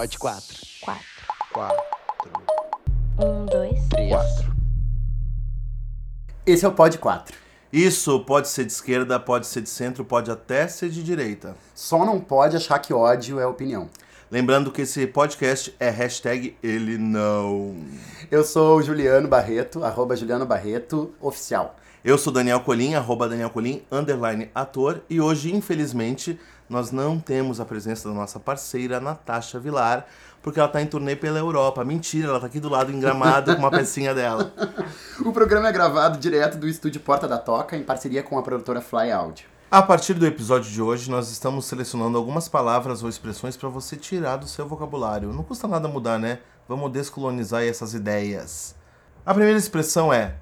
Pode quatro. Quatro. Quatro. Um, dois. Três. Quatro. Esse é o Pod 4. Isso pode ser de esquerda, pode ser de centro, pode até ser de direita. Só não pode achar que ódio é opinião. Lembrando que esse podcast é hashtag ele não. Eu sou o Juliano Barreto, arroba Juliano Barreto, oficial. Eu sou Daniel Colim, arroba Daniel Colim, underline ator, e hoje, infelizmente, nós não temos a presença da nossa parceira Natasha Vilar, porque ela tá em turnê pela Europa. Mentira, ela tá aqui do lado em Gramado com uma pecinha dela. O programa é gravado direto do estúdio Porta da Toca, em parceria com a produtora Fly Audio. A partir do episódio de hoje, nós estamos selecionando algumas palavras ou expressões para você tirar do seu vocabulário. Não custa nada mudar, né? Vamos descolonizar essas ideias. A primeira expressão é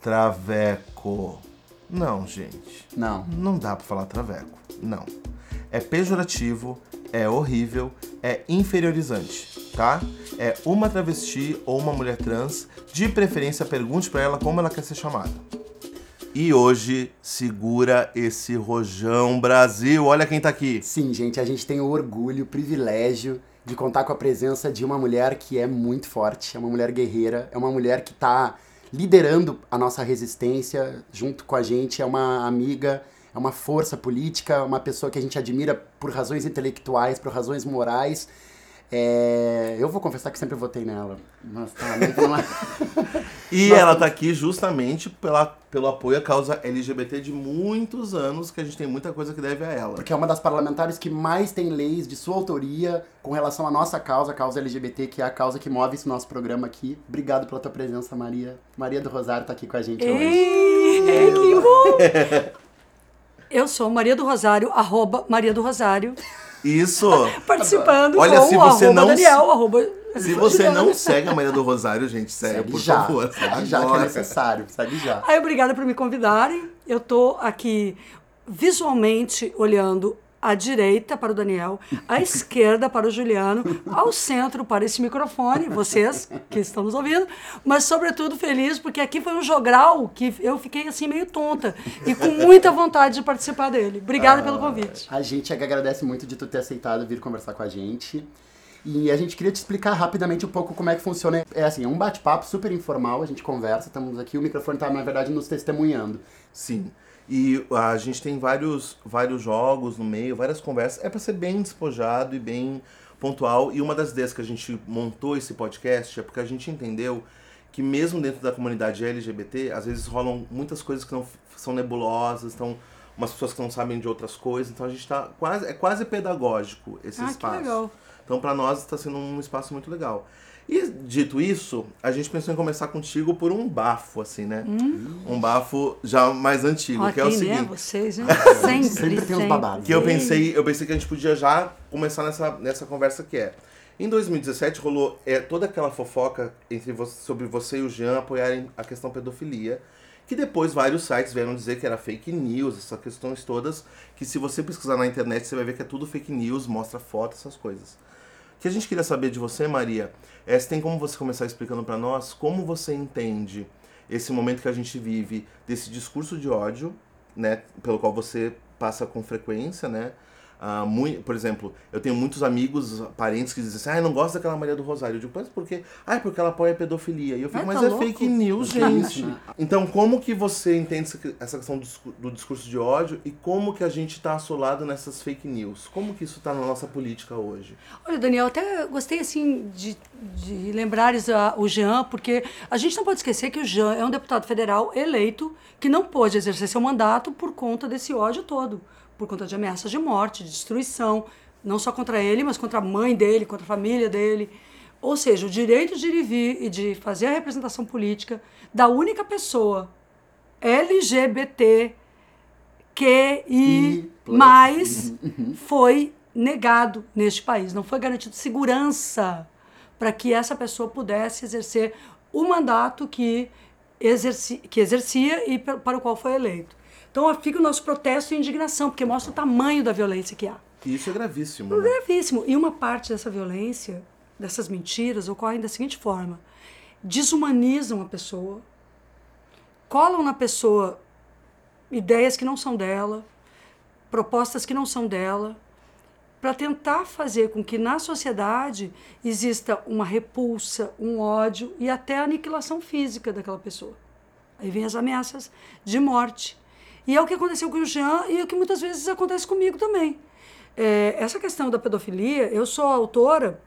traveco. Não, gente. Não. Não dá pra falar traveco. Não. É pejorativo, é horrível, é inferiorizante, tá? É uma travesti ou uma mulher trans, de preferência pergunte pra ela como ela quer ser chamada. E hoje segura esse rojão Brasil. Olha quem tá aqui. Sim, gente, a gente tem o orgulho, o privilégio de contar com a presença de uma mulher que é muito forte, é uma mulher guerreira, é uma mulher que tá liderando a nossa resistência junto com a gente, é uma amiga, é uma força política, uma pessoa que a gente admira por razões intelectuais, por razões morais. É, Eu vou confessar que sempre votei nela. Mas tá, E Nossa. ela tá aqui justamente pela, pelo apoio à causa LGBT de muitos anos, que a gente tem muita coisa que deve a ela. Porque é uma das parlamentares que mais tem leis de sua autoria com relação à nossa causa, a causa LGBT, que é a causa que move esse nosso programa aqui. Obrigado pela tua presença, Maria. Maria do Rosário tá aqui com a gente hoje. Ei, que bom! Eu sou Maria do Rosário, arroba Maria do Rosário, Isso! participando Olha, com se o você arroba não- Daniel, arroba Se você não segue a Maria do Rosário, gente, segue, Segue por já, favor. segue já que é necessário, segue já. Aí, obrigada por me convidarem. Eu tô aqui visualmente olhando à direita para o Daniel, à esquerda para o Juliano, ao centro para esse microfone, vocês que estão nos ouvindo, mas sobretudo feliz porque aqui foi um jogral que eu fiquei assim meio tonta e com muita vontade de participar dele. Obrigada pelo convite. A gente é que agradece muito de tu ter aceitado vir conversar com a gente. E a gente queria te explicar rapidamente um pouco como é que funciona. É assim, é um bate-papo super informal, a gente conversa, estamos aqui, o microfone tá, na verdade, nos testemunhando. Sim. E a gente tem vários, vários jogos no meio, várias conversas. É pra ser bem despojado e bem pontual. E uma das ideias que a gente montou esse podcast é porque a gente entendeu que mesmo dentro da comunidade LGBT, às vezes rolam muitas coisas que não são nebulosas, estão umas pessoas que não sabem de outras coisas. Então a gente tá quase é quase pedagógico esse Ah, espaço. legal. Então, para nós, está sendo um espaço muito legal. E, dito isso, a gente pensou em começar contigo por um bafo, assim, né? Um bafo já mais antigo, que é o né? seguinte. Vocês, né? Sempre, Sempre tem uns babados. Que eu pensei, eu pensei que a gente podia já começar nessa, nessa conversa que é. Em 2017 rolou é, toda aquela fofoca entre vo- sobre você e o Jean apoiarem a questão pedofilia, que depois vários sites vieram dizer que era fake news, essas questões todas, que se você pesquisar na internet você vai ver que é tudo fake news, mostra foto, essas coisas. Que a gente queria saber de você, Maria, é se tem como você começar explicando pra nós como você entende esse momento que a gente vive desse discurso de ódio, né, pelo qual você passa com frequência, né? Ah, mui- por exemplo, eu tenho muitos amigos, parentes que dizem assim, ah, eu não gosto daquela Maria do Rosário. Eu digo, mas por quê? Ah, é porque ela apoia a pedofilia. E eu fico, Ai, mas tá é louco? fake news, Tá gente. Então, como que você entende essa- questão do, discu- do discurso de ódio e como que a gente tá assolado nessas fake news? Como que isso tá na nossa política hoje? Olha, Daniel, até gostei assim de, de lembrares a- o Jean, porque a gente não pode esquecer que o Jean é um deputado federal eleito que não pôde exercer seu mandato por conta desse ódio todo, por conta de ameaças de morte, de destruição, não só contra ele, mas contra a mãe dele, contra a família dele. Ou seja, o direito de ir e vir e de fazer a representação política da única pessoa LGBT que E mais foi negado neste país. Não foi garantido segurança para que essa pessoa pudesse exercer o mandato que, exerci, que exercia e para o qual foi eleito. Então fica o nosso protesto e indignação, porque mostra o tamanho da violência que há. E isso é gravíssimo. É Né? gravíssimo. E uma parte dessa violência, dessas mentiras, ocorre da seguinte forma: desumanizam a pessoa, colam na pessoa ideias que não são dela, propostas que não são dela, para tentar fazer com que na sociedade exista uma repulsa, um ódio e até a aniquilação física daquela pessoa. Aí vem as ameaças de morte. E é o que aconteceu com o Jean e é o que muitas vezes acontece comigo também. É, essa questão da pedofilia, eu sou autora,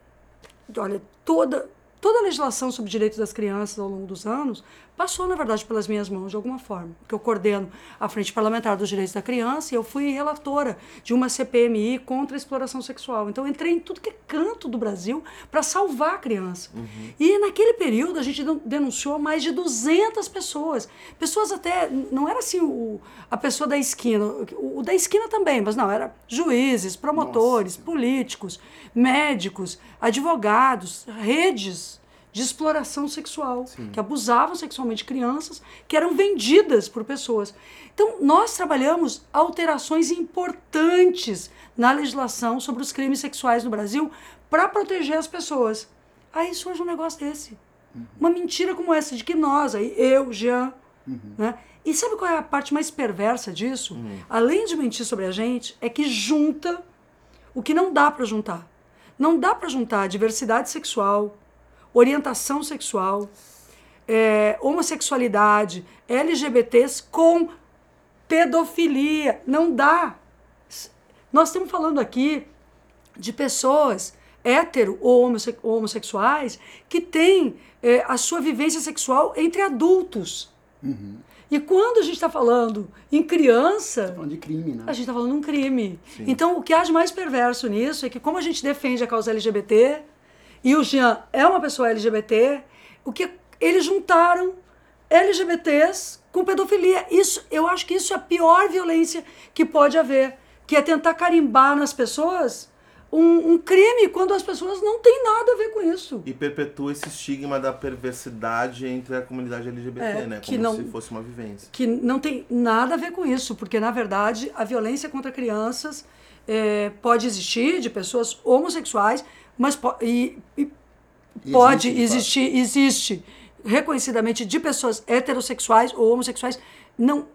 olha, toda, toda a legislação sobre direitos das crianças ao longo dos anos passou, na verdade, pelas minhas mãos de alguma forma. Porque eu coordeno a Frente Parlamentar dos Direitos da Criança e eu fui relatora de uma CPMI contra a exploração sexual. Então, eu entrei em tudo que é canto do Brasil para salvar a criança. Uhum. E naquele período, a gente denunciou mais de 200 pessoas. Pessoas até, não era assim o, a pessoa da esquina, o, o da esquina também, mas não, era juízes, promotores, Nossa. políticos, médicos, advogados, redes de exploração sexual, Sim. que abusavam sexualmente crianças, que eram vendidas por pessoas. Então, nós trabalhamos alterações importantes na legislação sobre os crimes sexuais no Brasil para proteger as pessoas. Aí surge um negócio desse. Uhum. Uma mentira como essa, de que nós, aí, eu, Jean, uhum. né? E sabe qual é a parte mais perversa disso? Uhum. Além de mentir sobre a gente, é que junta o que não dá para juntar. Não dá para juntar diversidade sexual, orientação sexual, é, homossexualidade, LGBTs com pedofilia. Não dá. Nós estamos falando aqui de pessoas hétero ou homossexuais que têm é, a sua vivência sexual entre adultos. Uhum. E quando a gente está falando em criança. Tá falando de crime, né? A gente está falando de um crime. Sim. Então, o que há de mais perverso nisso é que, como a gente defende a causa LGBT, e o Jean é uma pessoa LGBT, o que eles juntaram LGBTs com pedofilia. Isso, eu acho que isso é a pior violência que pode haver, que é tentar carimbar nas pessoas um, um, crime quando as pessoas não têm nada a ver com isso. E perpetua esse estigma da perversidade entre a comunidade LGBT, é, né? Como não, se fosse uma vivência. Que não tem nada a ver com isso, porque na verdade a violência contra crianças é, pode existir de pessoas homossexuais, mas po e, e pode existe, existir, existe reconhecidamente de pessoas heterossexuais ou homossexuais. Não,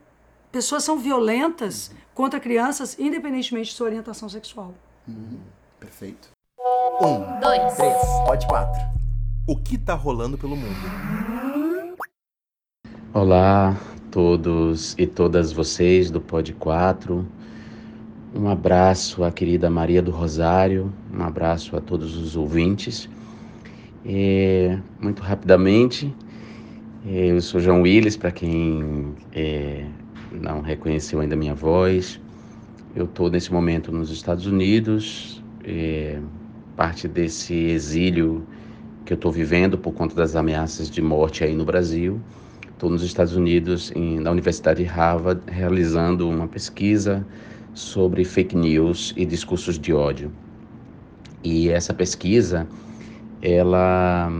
pessoas são violentas uhum. contra crianças, independentemente de sua orientação sexual. Uhum. Perfeito. Um, dois, três, pode quatro. O que está rolando pelo mundo? Olá, todos e todas vocês do Pod 4. Um abraço à querida Maria do Rosário, um abraço a todos os ouvintes. É, muito rapidamente, eu sou João Willis, para quem é, não reconheceu ainda minha voz. Eu estou nesse momento nos Estados Unidos, é, parte desse exílio que eu estou vivendo por conta das ameaças de morte aí no Brasil. Estou nos Estados Unidos, em, na Universidade de Harvard, realizando uma pesquisa sobre fake news e discursos de ódio. E essa pesquisa, ela,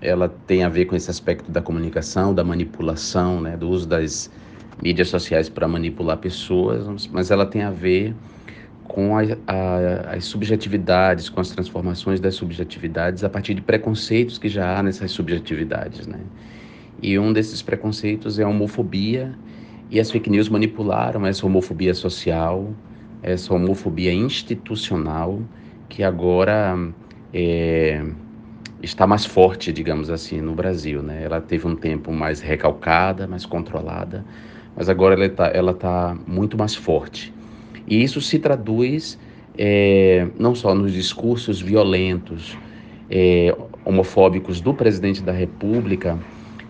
ela tem a ver com esse aspecto da comunicação, da manipulação, né, do uso das mídias sociais para manipular pessoas, mas ela tem a ver com a, a, as subjetividades, com as transformações das subjetividades a partir de preconceitos que já há nessas subjetividades, né? E um desses preconceitos é a homofobia e as fake news manipularam essa homofobia social, essa homofobia institucional, que agora é, está mais forte, digamos assim, no Brasil. Né? Ela teve um tempo mais recalcada, mais controlada, mas agora ela está ela tá muito mais forte. E isso se traduz é, não só nos discursos violentos, é, homofóbicos do presidente da República,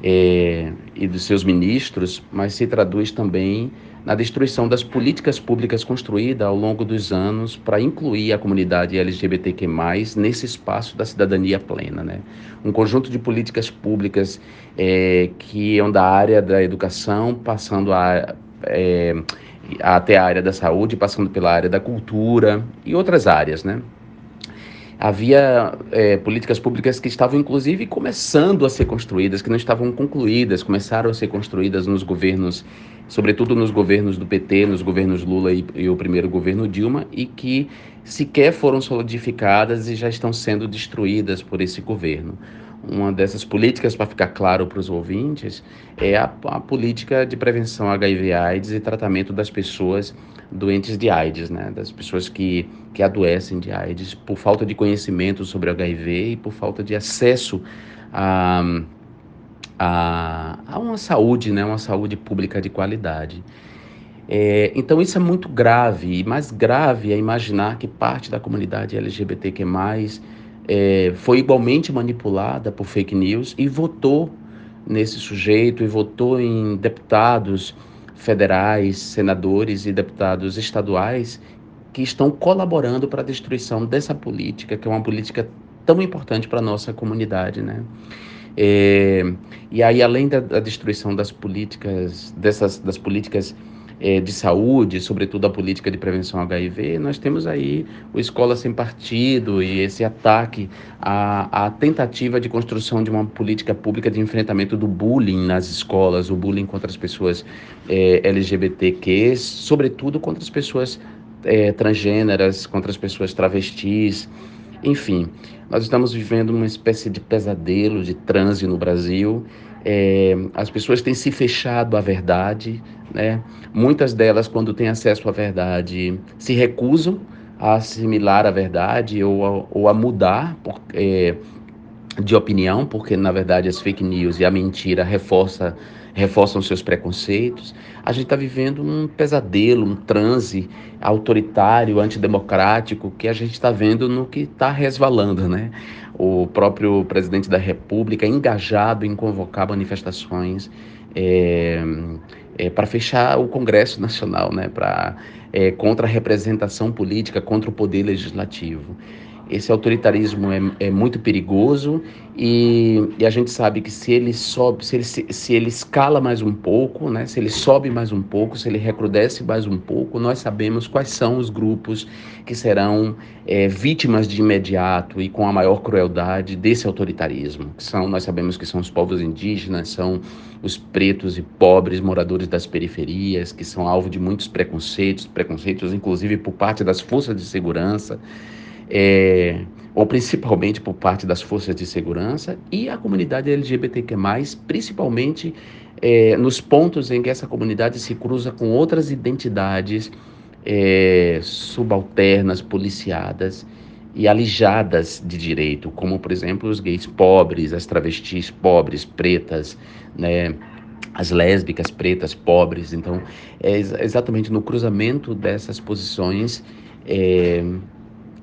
é, e dos seus ministros, mas se traduz também na destruição das políticas públicas construídas ao longo dos anos para incluir a comunidade LGBTQ+, nesse espaço da cidadania plena. Né? Um conjunto de políticas públicas é, que iam da área da educação, passando a, é, até a área da saúde, passando pela área da cultura e outras áreas, né? havia é, políticas públicas que estavam, inclusive, começando a ser construídas, que não estavam concluídas, começaram a ser construídas nos governos, sobretudo nos governos do PT, nos governos Lula e, e o primeiro governo Dilma, e que sequer foram solidificadas e já estão sendo destruídas por esse governo. Uma dessas políticas, para ficar claro para os ouvintes, é a, a, política de prevenção HIV/AIDS e tratamento das pessoas doentes de AIDS, né? das pessoas que, que adoecem de AIDS por falta de conhecimento sobre HIV e por falta de acesso a, a, a uma saúde, né? uma saúde pública de qualidade. É, então isso é muito grave, e mais grave é imaginar que parte da comunidade LGBTQ+, é, foi igualmente manipulada por fake news e votou nesse sujeito, e votou em deputados federais, senadores e deputados estaduais que estão colaborando para a destruição dessa política, que é uma política tão importante para a nossa comunidade, né? É, e aí, além da, da, destruição das políticas, dessas, das políticas é, de saúde, sobretudo a política de prevenção HIV, nós temos aí o Escola Sem Partido e esse ataque à, à tentativa de construção de uma política pública de enfrentamento do bullying nas escolas, o bullying contra as pessoas é, LGBTQ, sobretudo contra as pessoas é, transgêneras, contra as pessoas travestis, enfim, nós estamos vivendo uma espécie de pesadelo de transe no Brasil. É, as pessoas têm se fechado à verdade, né? Muitas delas, quando têm acesso à verdade, se recusam a assimilar a verdade ou a, ou a mudar por, é, de opinião, porque na verdade as fake news e a mentira reforça, reforçam seus preconceitos. A gente está vivendo um pesadelo, um transe autoritário, antidemocrático, que a gente está vendo no que está resvalando, né? O próprio presidente da República engajado em convocar manifestações. É, é, para fechar o Congresso Nacional, né, pra, é, contra a representação política, contra o poder legislativo. Esse autoritarismo é, é muito perigoso e, e, a gente sabe que se ele sobe, se ele, se, se, ele escala mais um pouco, né, se ele sobe mais um pouco, se ele recrudesce mais um pouco, nós sabemos quais são os grupos que serão é, vítimas de imediato e com a maior crueldade desse autoritarismo. São, nós sabemos que são os povos indígenas, são os pretos e pobres moradores das periferias, que são alvo de muitos preconceitos, preconceitos inclusive por parte das forças de segurança é, ou principalmente por parte das forças de segurança, e a comunidade LGBTQ+, principalmente é, nos pontos em que essa comunidade se cruza com outras identidades é, subalternas, policiadas e alijadas de direito, como, por exemplo, os gays pobres, as travestis pobres, pretas, né, as lésbicas pretas pobres. Então, é exatamente no cruzamento dessas posições é,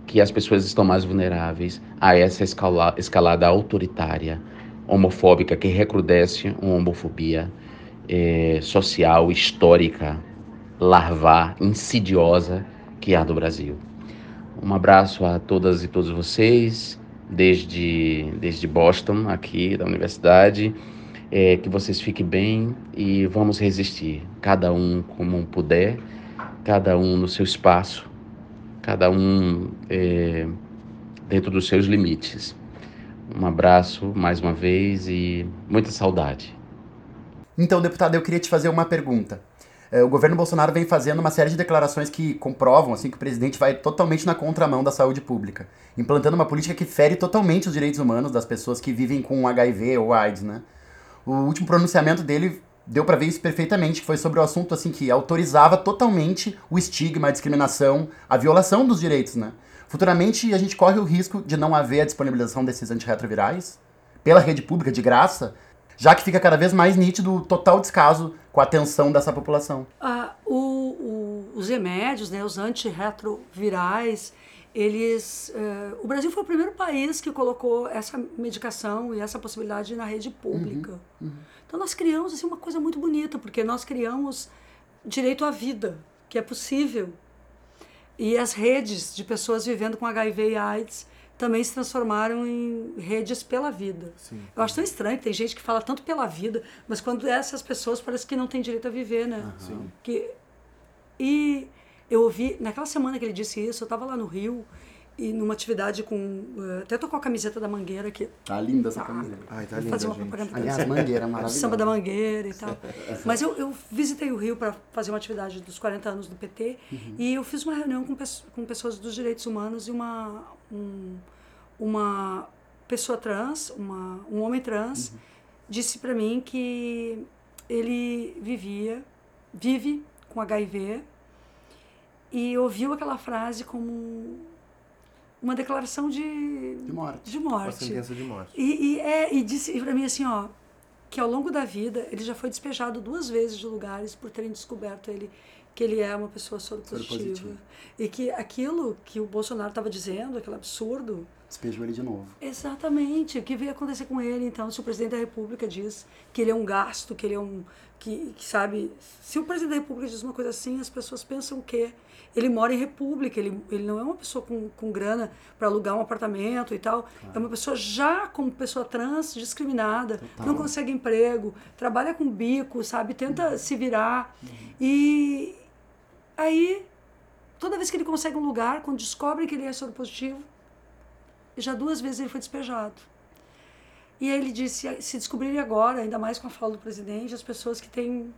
que as pessoas estão mais vulneráveis a essa escala, escalada autoritária, homofóbica, que recrudesce uma homofobia é, social, histórica, larvar, insidiosa que há no Brasil. Um abraço a todas e todos vocês, desde, desde Boston, aqui da universidade. É, que vocês fiquem bem e vamos resistir, cada um como puder, cada um no seu espaço, cada um é, dentro dos seus limites. Um abraço mais uma vez e muita saudade. Então, deputado, eu queria te fazer uma pergunta. É, o governo Bolsonaro vem fazendo uma série de declarações que comprovam assim que o presidente vai totalmente na contramão da saúde pública, implantando uma política que fere totalmente os direitos humanos das pessoas que vivem com HIV ou AIDS, né? O último pronunciamento dele deu para ver isso perfeitamente, que foi sobre o assunto assim que autorizava totalmente o estigma, a discriminação, a violação dos direitos, né? Futuramente a gente corre o risco de não haver a disponibilização desses antirretrovirais pela rede pública de graça, já que fica cada vez mais nítido o total descaso com a atenção dessa população. Ah, o, o, os remédios, né, os antirretrovirais, eles uh, o Brasil foi o primeiro país que colocou essa medicação e essa possibilidade na rede pública. Uhum, uhum. Então nós criamos assim uma coisa muito bonita, porque nós criamos direito à vida, que é possível. E as redes de pessoas vivendo com HIV e AIDS também se transformaram em redes pela vida. Sim. Eu acho tão estranho que tem gente que fala tanto pela vida, mas quando essas pessoas parece que não têm direito a viver, né? Uhum. Que e eu ouvi, naquela semana que ele disse isso, eu estava lá no Rio e numa atividade com. Uh, até tô com a camiseta da Mangueira aqui. Tá linda essa ah, camiseta. Ai, tá linda. Fazer uma gente. propaganda. Aliás, Mangueira, maravilhosa. Samba da Mangueira e tal. Mas eu, eu visitei o Rio para fazer uma atividade dos 40 anos do PT uhum. e eu fiz uma reunião com, com pessoas dos direitos humanos e uma. Um, uma pessoa trans, uma, um homem trans, uhum. disse para mim que ele vivia, vive com HIV e ouviu aquela frase como uma declaração de, de morte. De morte. Uma sentença de morte. E, e, é, e disse para mim assim, ó, que ao longo da vida ele já foi despejado duas vezes de lugares por terem descoberto ele que ele é uma pessoa soropositiva. E que aquilo que o Bolsonaro estava dizendo, aquele absurdo, despejou ele de novo. Exatamente. O que veio acontecer com ele, então, se o presidente da República diz que ele é um gasto, que ele é um. Que, que sabe. Se o presidente da República diz uma coisa assim, as pessoas pensam que ele mora em república, ele, ele não é uma pessoa com, com grana para alugar um apartamento e tal. Claro. É uma pessoa já como pessoa trans, discriminada, Total. não consegue emprego, trabalha com bico, sabe? Tenta uhum. se virar. Uhum. E aí, toda vez que ele consegue um lugar, quando descobre que ele é soropositivo, já duas vezes ele foi despejado. E aí ele disse, se descobrirem agora, ainda mais com a fala do presidente, as pessoas que têm...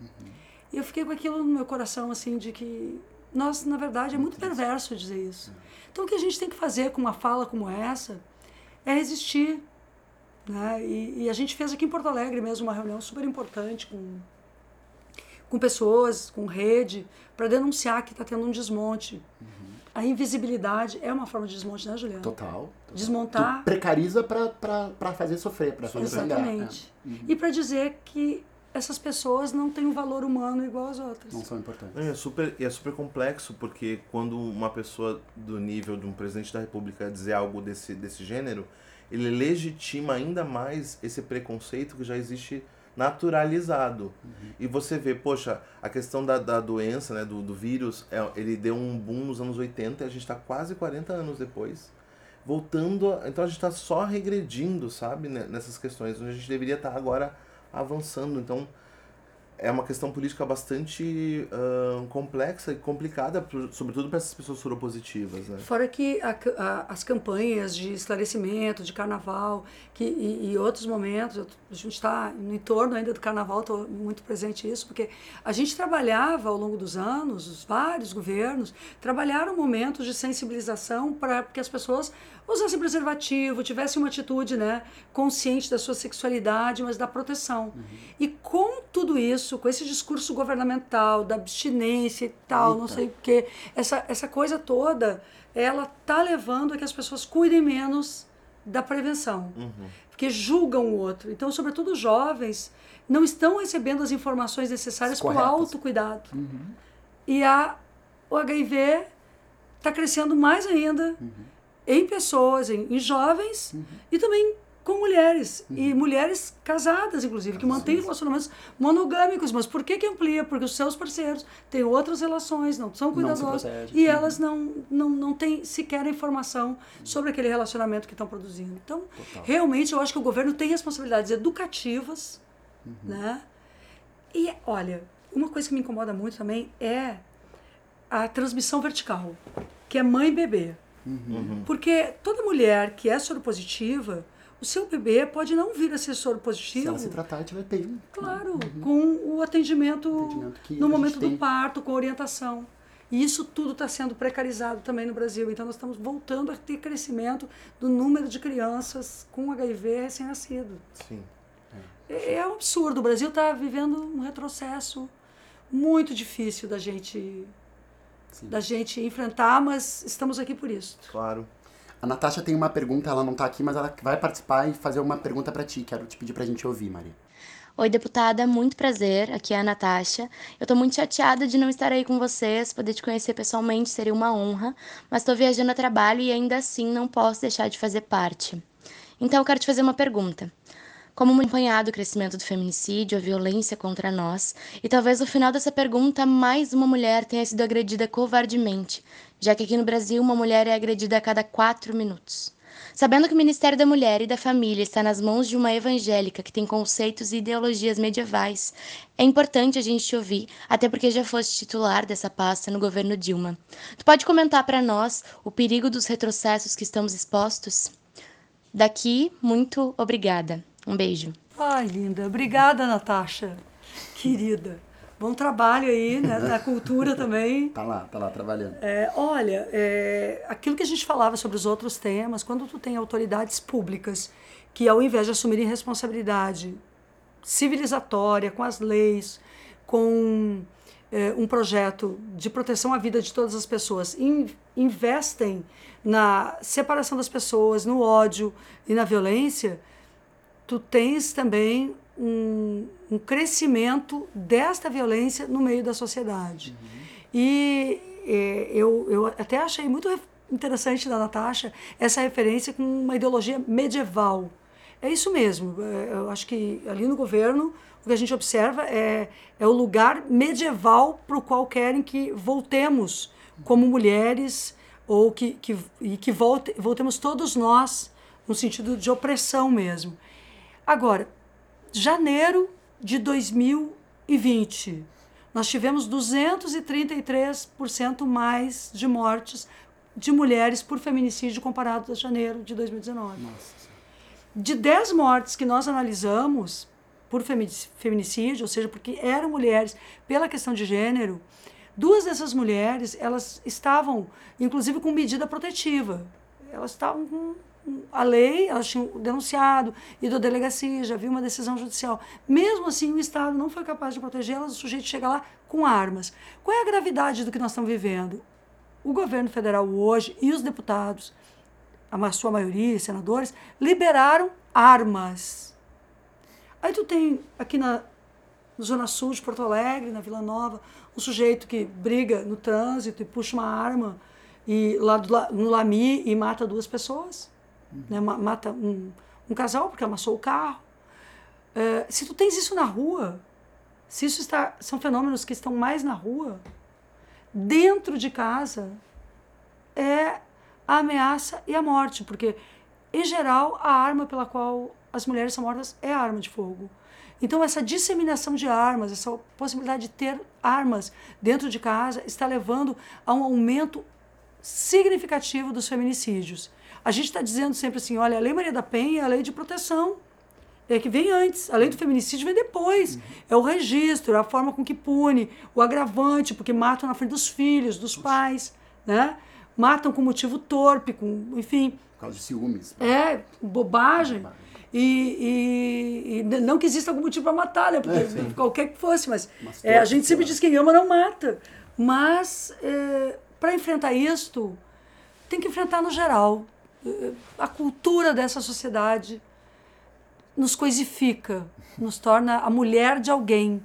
Uhum. E eu fiquei com aquilo no meu coração, assim, de que, nós, na verdade, é muito perverso dizer isso. Então, o que a gente tem que fazer com uma fala como essa é resistir. Né? E, e a gente fez aqui em Porto Alegre mesmo uma reunião super importante com, com pessoas, com rede, para denunciar que está tendo um desmonte. Uhum a invisibilidade é uma forma de desmonte, né, Juliana? Total. total. Desmontar. Tu precariza para fazer sofrer, para fazer Exatamente. É. Uhum. E para dizer que essas pessoas não têm um valor humano igual às outras. Não são importantes. É super, é super complexo, porque quando uma pessoa do nível de um presidente da República dizer algo desse, desse gênero, ele legitima ainda mais esse preconceito que já existe naturalizado. Uhum. E você vê, poxa, a questão da, da doença, né, do, do vírus, é, ele deu um boom nos anos 80 e a gente está quase 40 anos depois. Voltando, a, então a gente está só regredindo, sabe, nessas questões, onde a gente deveria estar tá agora avançando. Então, é uma questão política bastante uh, complexa e complicada, sobretudo para essas pessoas soropositivas. Né? Fora que a, a, as campanhas de esclarecimento, de carnaval que, e, e outros momentos, a gente está no entorno ainda do carnaval, estou muito presente nisso, porque a gente trabalhava ao longo dos anos, os vários governos trabalharam momentos de sensibilização para que as pessoas usassem preservativo, tivessem uma atitude né, consciente da sua sexualidade, mas da proteção. Uhum. E com tudo isso, com esse discurso governamental, da abstinência e tal, Eita. não sei o quê, essa, essa coisa toda, ela tá levando a que as pessoas cuidem menos da prevenção. Uhum. Porque julgam o outro. Então, sobretudo os jovens, não estão recebendo as informações necessárias para o autocuidado. Uhum. E a, o HIV está crescendo mais ainda. Uhum em pessoas, em, em jovens uhum. e também com mulheres. Uhum. E mulheres casadas, inclusive, que mantêm relacionamentos monogâmicos. Mas por que, que amplia? Porque os seus parceiros têm outras relações, não são cuidadosos. Não e uhum. elas não, não, não têm sequer informação sobre aquele relacionamento que estão produzindo. Então, Total. realmente, eu acho que o governo tem responsabilidades educativas. Uhum. Né? E, olha, uma coisa que me incomoda muito também é a transmissão vertical, que é mãe e bebê. Uhum. Porque toda mulher que é soropositiva, o seu bebê pode não vir a ser soropositivo. Se ela se tratar, tiver bem. Claro, uhum. com o atendimento, atendimento no momento do parto, com orientação. E isso tudo está sendo precarizado também no Brasil. Então, nós estamos voltando a ter crescimento do número de crianças com HIV recém-nascido. Sim. É. é um absurdo. O Brasil está vivendo um retrocesso muito difícil da gente Sim. da gente enfrentar, mas estamos aqui por isso. Claro. A Natasha tem uma pergunta, ela não está aqui, mas ela vai participar e fazer uma pergunta para ti. Quero te pedir para a gente ouvir, Maria. Oi, deputada, muito prazer. Aqui é a Natasha. Eu estou muito chateada de não estar aí com vocês, poder te conhecer pessoalmente seria uma honra, mas estou viajando a trabalho e ainda assim não posso deixar de fazer parte. Então eu quero te fazer uma pergunta como acompanhado o crescimento do feminicídio, a violência contra nós, e talvez no final dessa pergunta mais uma mulher tenha sido agredida covardemente, já que aqui no Brasil uma mulher é agredida a cada quatro minutos. Sabendo que o Ministério da Mulher e da Família está nas mãos de uma evangélica que tem conceitos e ideologias medievais, é importante a gente te ouvir, até porque já foste titular dessa pasta no governo Dilma. Tu pode comentar para nós o perigo dos retrocessos que estamos expostos? Daqui, muito obrigada. Um beijo. Ai, linda. Obrigada, Natasha. Querida. Bom trabalho aí, né, na cultura também. Tá lá, tá lá trabalhando. É, olha, é, aquilo que a gente falava sobre os outros temas, quando tu tem autoridades públicas que ao invés de assumirem responsabilidade civilizatória com as leis, com é, um projeto de proteção à vida de todas as pessoas, in, investem na separação das pessoas, no ódio e na violência, tu tens também um, um crescimento desta violência no meio da sociedade. Uhum. E é, eu, eu até achei muito interessante da Natasha essa referência com uma ideologia medieval. É isso mesmo. É, eu acho que ali no governo o que a gente observa é, é o lugar medieval para o qual querem que voltemos como mulheres ou que, que, e que volte, voltemos todos nós no sentido de opressão mesmo. Agora, janeiro de 2020, nós tivemos 233% mais de mortes de mulheres por feminicídio comparado a janeiro de 2019. Nossa. De 10 mortes que nós analisamos por feminicídio, ou seja, porque eram mulheres pela questão de gênero, duas dessas mulheres, elas estavam, inclusive, com medida protetiva. Elas estavam com a lei, elas tinham denunciado, ido à delegacia, já viu uma decisão judicial. Mesmo assim, o Estado não foi capaz de protegê-las, o sujeito chega lá com armas. Qual é a gravidade do que nós estamos vivendo? O governo federal hoje e os deputados, a sua maioria, senadores, liberaram armas. Aí tu tem aqui na Zona Sul de Porto Alegre, na Vila Nova, um sujeito que briga no trânsito e puxa uma arma e lá do, no Lami e mata duas pessoas, uhum. né? mata um, um casal porque amassou o carro. É, se tu tens isso na rua, se isso está, são fenômenos que estão mais na rua, dentro de casa é a ameaça e a morte, porque em geral a arma pela qual as mulheres são mortas é a arma de fogo. Então, essa disseminação de armas, essa possibilidade de ter armas dentro de casa, está levando a um aumento significativo dos feminicídios. A gente está dizendo sempre assim: olha, a Lei Maria da Penha é a lei de proteção. É que vem antes, a lei do feminicídio vem depois. É o registro, é a forma com que pune, o agravante, porque matam na frente dos filhos, dos pais, né? Matam com motivo torpe, com, enfim. Por causa de ciúmes. É, bobagem. bobagem. E, e, e, não que exista algum motivo para matar, né? Porque é, qualquer que fosse, mas é, a gente sempre diz que quem ama não mata. Mas é, para enfrentar isto, tem que enfrentar no geral. É, a cultura dessa sociedade nos coisifica, nos torna a mulher de alguém.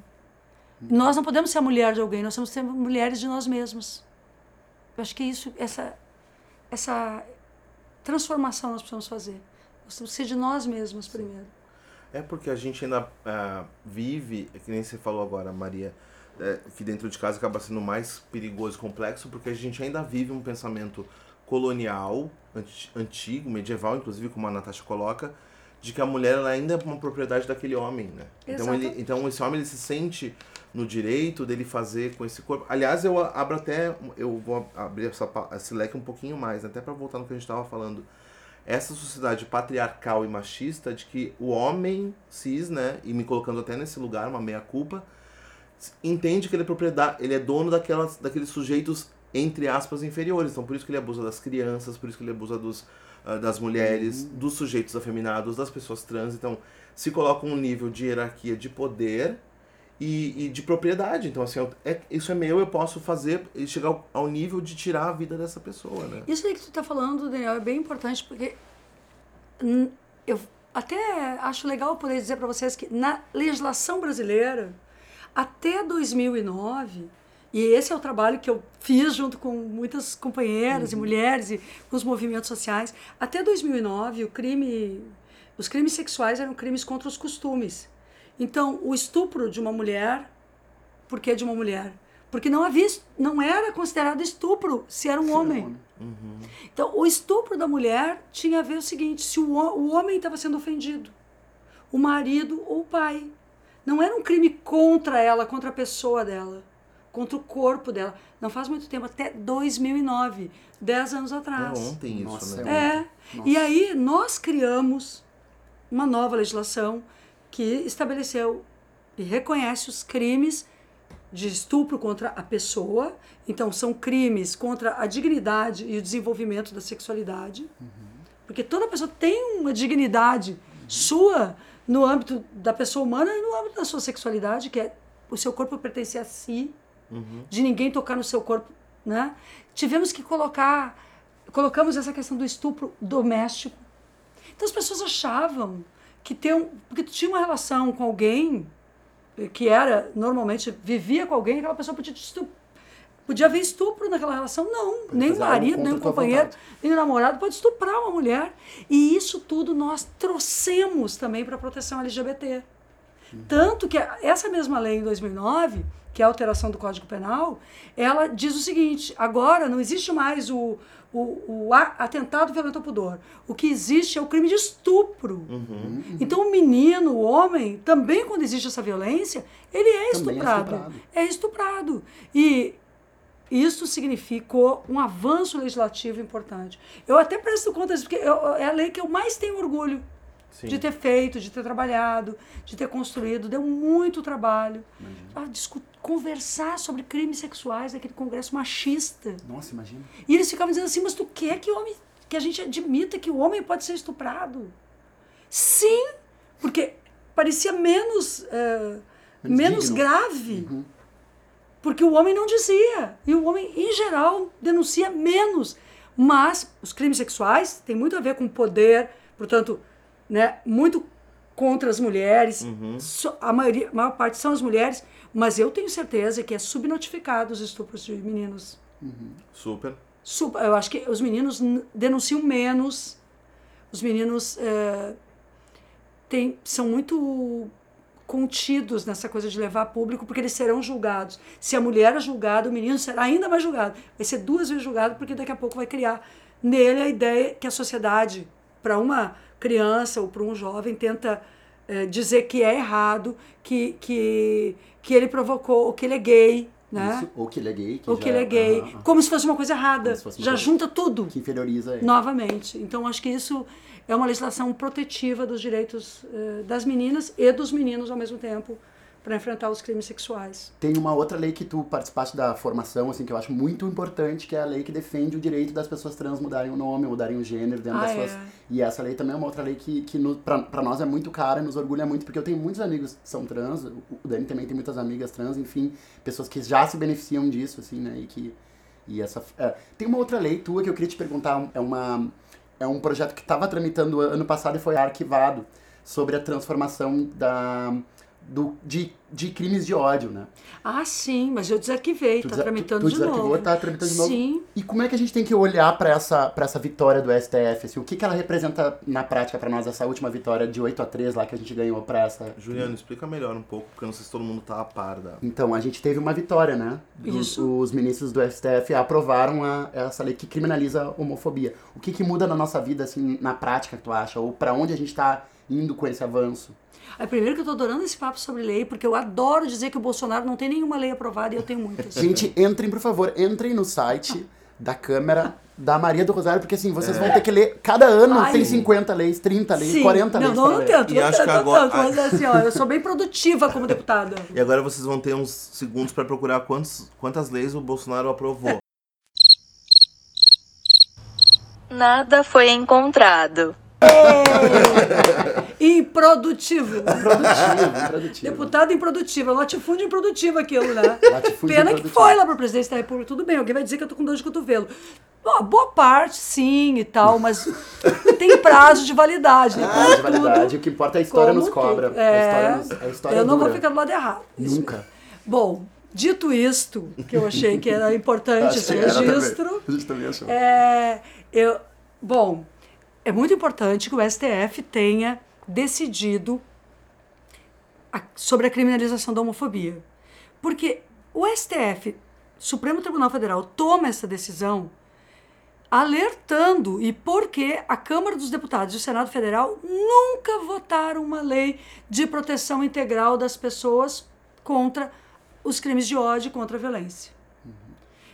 Nós não podemos ser a mulher de alguém, nós temos que ser mulheres de nós mesmos. Eu acho que isso, essa, essa transformação nós precisamos fazer. Nós temos que ser de nós mesmos primeiro. É porque a gente ainda uh, vive, que nem você falou agora, Maria, é, que dentro de casa acaba sendo mais perigoso e complexo, porque a gente ainda vive um pensamento colonial, antigo, medieval, inclusive, como a Natasha coloca, de que a mulher ela ainda é uma propriedade daquele homem, né? Então, ele, então esse homem ele se sente no direito dele fazer com esse corpo. Aliás, eu abro até, eu vou abrir essa, esse leque um pouquinho mais, né? até para voltar no que a gente estava falando essa sociedade patriarcal e machista de que o homem cis, né, e me colocando até nesse lugar, uma meia culpa, entende que ele é propriedade, ele é dono daquelas, daqueles sujeitos entre aspas inferiores. Então por isso que ele abusa das crianças, por isso que ele abusa dos, uh, das mulheres, uhum. dos sujeitos afeminados, das pessoas trans. Então se coloca um nível de hierarquia de poder e, e de propriedade. Então, assim, é, isso é meu, eu posso fazer e chegar ao, ao, nível de tirar a vida dessa pessoa, né? Isso aí que tu está falando, Daniel, é bem importante, porque eu até acho legal poder dizer para vocês que na legislação brasileira, até 2009, e esse é o trabalho que eu fiz junto com muitas companheiras uhum. e mulheres e com os movimentos sociais, até 2009 o crime, os crimes sexuais eram crimes contra os costumes. Então, o estupro de uma mulher, por que de uma mulher? Porque não havia, não era considerado estupro se era um homem. Uhum. Então, o estupro da mulher tinha a ver o seguinte: se o, o homem estava sendo ofendido, o marido ou o pai. Não era um crime contra ela, contra a pessoa dela, contra o corpo dela. Não faz muito tempo, até 2009, 10 anos atrás. É ontem isso, Nossa, né? É. Nossa. E aí nós criamos uma nova legislação que estabeleceu e reconhece os crimes de estupro contra a pessoa, então são crimes contra a dignidade e o desenvolvimento da sexualidade, porque toda pessoa tem uma dignidade sua no âmbito da pessoa humana e no âmbito da sua sexualidade, que é o seu corpo pertencer a si, de ninguém tocar no seu corpo, né? Tivemos que colocar, colocamos essa questão do estupro doméstico. Então as pessoas achavam que ter um, porque tu tinha uma relação com alguém eh, que era normalmente vivia com alguém, aquela pessoa podia te estuprar. Podia haver estupro naquela relação? Não, nem o marido, nem o companheiro, nem o namorado pode estuprar uma mulher. E isso tudo nós trouxemos também para a proteção LGBT. Tanto que essa mesma lei em 2009, que é a alteração do Código Penal, ela diz o seguinte: agora não existe mais o, o, o atentado violento ao pudor. O que existe é o crime de estupro. Então o menino, o homem, também quando existe essa violência, ele é Também é estuprado. estuprado. É estuprado. E isso significou um avanço legislativo importante. Eu até presto conta disso, porque eu- é a lei que eu mais tenho orgulho Sim. de ter feito, de ter trabalhado, de ter construído. Deu muito trabalho. Ah, conversar sobre crimes sexuais naquele congresso machista. Nossa, imagina. E eles ficavam dizendo assim, mas tu quer que, homem, que a gente admita que o homem pode ser estuprado? Sim, porque parecia menos, eh, Menos menos grave. Porque o homem não dizia. E o homem, em geral, denuncia menos. Mas os crimes sexuais têm muito a ver com poder, portanto, né, muito contra as mulheres. So- a, maioria, a maior parte são as mulheres, mas eu tenho certeza que é subnotificado os estupros de meninos. Super. Sup- Eu acho que os meninos denunciam menos, os meninos eh, têm- são muito contidos nessa coisa de levar público, porque eles serão julgados. Se a mulher é julgada, o menino será ainda mais julgado. Vai ser duas vezes julgado, porque daqui a pouco vai criar nele a ideia que a sociedade, para uma criança ou para um jovem, tenta eh, dizer que é errado, que, que, que ele provocou, ou que ele é gay, né? Isso, ou que ele é gay. Que ou já- que ele é gay, aham, aham. como se fosse uma coisa errada. Uma Já coisa- junta tudo Que inferioriza ele. novamente. Então, acho que isso é uma legislação protetiva dos direitos eh, das meninas e dos meninos ao mesmo tempo para enfrentar os crimes sexuais. Tem uma outra lei que tu participaste da formação, assim, que eu acho muito importante, que é a lei que defende o direito das pessoas trans mudarem o nome, mudarem o gênero dentro Ah, das é. suas... E essa lei também é uma outra lei que, que no, pra, pra nós é muito cara, nos orgulha muito, porque eu tenho muitos amigos que são trans, o o Dani também tem muitas amigas trans, enfim, pessoas que já se beneficiam disso, assim, né, e que... E essa... é. Tem uma outra lei tua que eu queria te perguntar, é uma... É um projeto que estava tramitando ano passado e foi arquivado, sobre a transformação da... Do, de, de crimes de ódio, né? Ah, sim, mas eu desarquivei, Tu desa- tramitando tu de desarquivou, novo. tá tramitando de novo? Sim. E como é que a gente tem que olhar para essa, pra essa vitória do STF? Assim, o que, que ela representa na prática para nós, essa última vitória de 8 a 3 lá que a gente ganhou para essa. Juliano, explica melhor um pouco, porque eu não sei se todo mundo tá a par da. Então, a gente teve uma vitória, né? Dos- Isso. Os ministros do STF aprovaram a- essa lei que criminaliza a homofobia. O que, que muda na nossa vida, assim, na prática, tu acha? Ou para onde a gente tá indo com esse avanço? É, primeiro que eu tô adorando esse papo sobre lei, porque eu adoro dizer que o Bolsonaro não tem nenhuma lei aprovada e eu tenho muitas. Gente, entrem, por favor, entrem no site da Câmara da Maria do Rosário, porque assim, vocês vão ter que ler. Cada ano Ai. tem 50 leis, 30 leis, Sim. 40 não, leis. não, não ler. tanto, E não acho tanto, que não agora- tanto, mas assim, ó, eu sou bem produtiva como deputada. E agora vocês vão ter uns segundos pra procurar quantos, quantas leis o Bolsonaro aprovou. Nada foi encontrado. Improdutivo. Improdutivo, improdutivo. Deputado improdutivo, latifúndio improdutivo aquilo, né? Latifúndio Pena que foi lá pra presidência da República. Tudo bem, alguém vai dizer que eu tô com dor de cotovelo. Bom, boa parte, sim, e tal, mas tem prazo de validade. né? Ah, de validade. O que importa é a história Como nos cobra. tudo. A É, história, nos, a história eu não dura. vou ficar do lado errado. Isso Nunca. Bom, dito isto, que eu achei que era importante esse registro, A gente também achou. é, eu, bom, é muito importante que o STF tenha decidido sobre a criminalização da homofobia. Porque o STF, Supremo Tribunal Federal, toma essa decisão alertando e porque a Câmara dos Deputados e o Senado Federal nunca votaram uma lei de proteção integral das pessoas contra os crimes de ódio e contra a violência.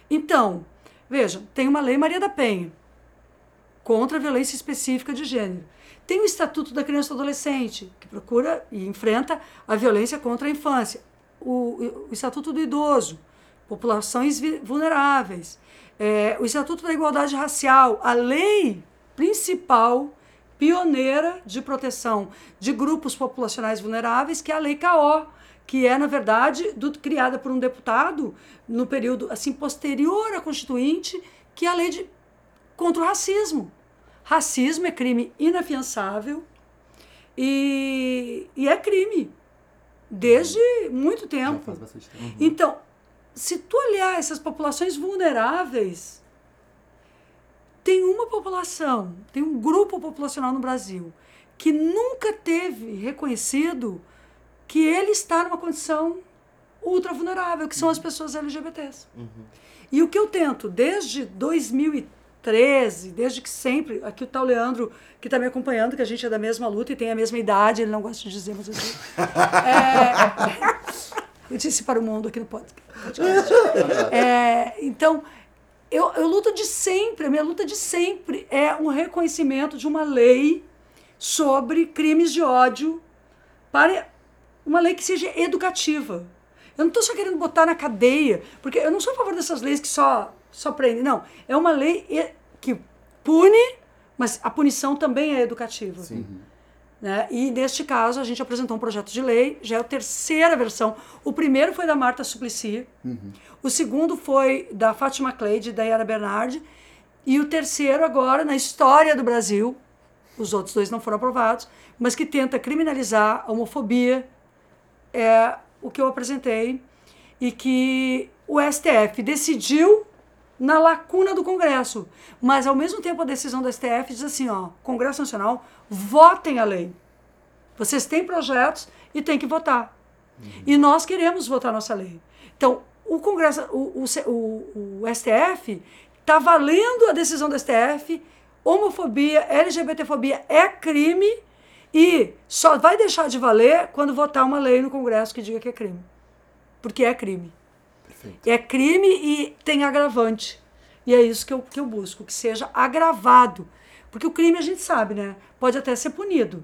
Então, vejam, tem uma lei Maria da Penha contra a violência específica de gênero. Tem o Estatuto da Criança e do Adolescente, que procura e enfrenta a violência contra a infância. o, o Estatuto do Idoso, populações vulneráveis, é, o Estatuto da Igualdade Racial, a lei principal, pioneira de proteção de grupos populacionais vulneráveis, que é a Lei CAO, que é, na verdade, do, criada por um deputado no período assim posterior à Constituinte, que é a lei de, contra o racismo. Racismo é crime inafiançável e, e é crime desde muito tempo. tempo. Uhum. Então, se tu olhar essas populações vulneráveis, tem uma população, tem um grupo populacional no Brasil que nunca teve reconhecido que ele está numa condição ultra vulnerável, que são as pessoas LGBTs. Uhum. E o que eu tento, desde 2013, desde que sempre, aqui está o Leandro, que está me acompanhando, que a gente é da mesma luta e tem a mesma idade, ele não gosta de dizer, mas eu digo. é, eu disse para o mundo aqui no podcast. É, então, eu, eu luto de sempre, a minha luta de sempre é um reconhecimento de uma lei sobre crimes de ódio para uma lei que seja educativa. Eu não estou só querendo botar na cadeia, porque eu não sou a favor dessas leis que só, só prendem. Não, é uma lei que pune, mas a punição também é educativa. Sim. Né? E neste caso a gente apresentou um projeto de lei, já é a terceira versão. O primeiro foi da Marta Suplicy, uhum. o segundo foi da Fátima Cleide, da Yara Bernardi, e o terceiro agora, na história do Brasil, os outros dois não foram aprovados, mas que tenta criminalizar a homofobia, é o que eu apresentei e que o STF decidiu na lacuna do Congresso. Mas, ao mesmo tempo, a decisão do STF diz assim, ó, Congresso Nacional, votem a lei. Vocês têm projetos e têm que votar. Uhum. E nós queremos votar nossa lei. Então, o Congresso, o, o, o, o STF está valendo a decisão do STF, homofobia, LGBTfobia é crime, e só vai deixar de valer quando votar uma lei no Congresso que diga que é crime. Porque é crime. Perfeito. É crime e tem agravante. E é isso que eu, que eu busco, que seja agravado. Porque o crime a gente sabe, né? Pode até ser punido.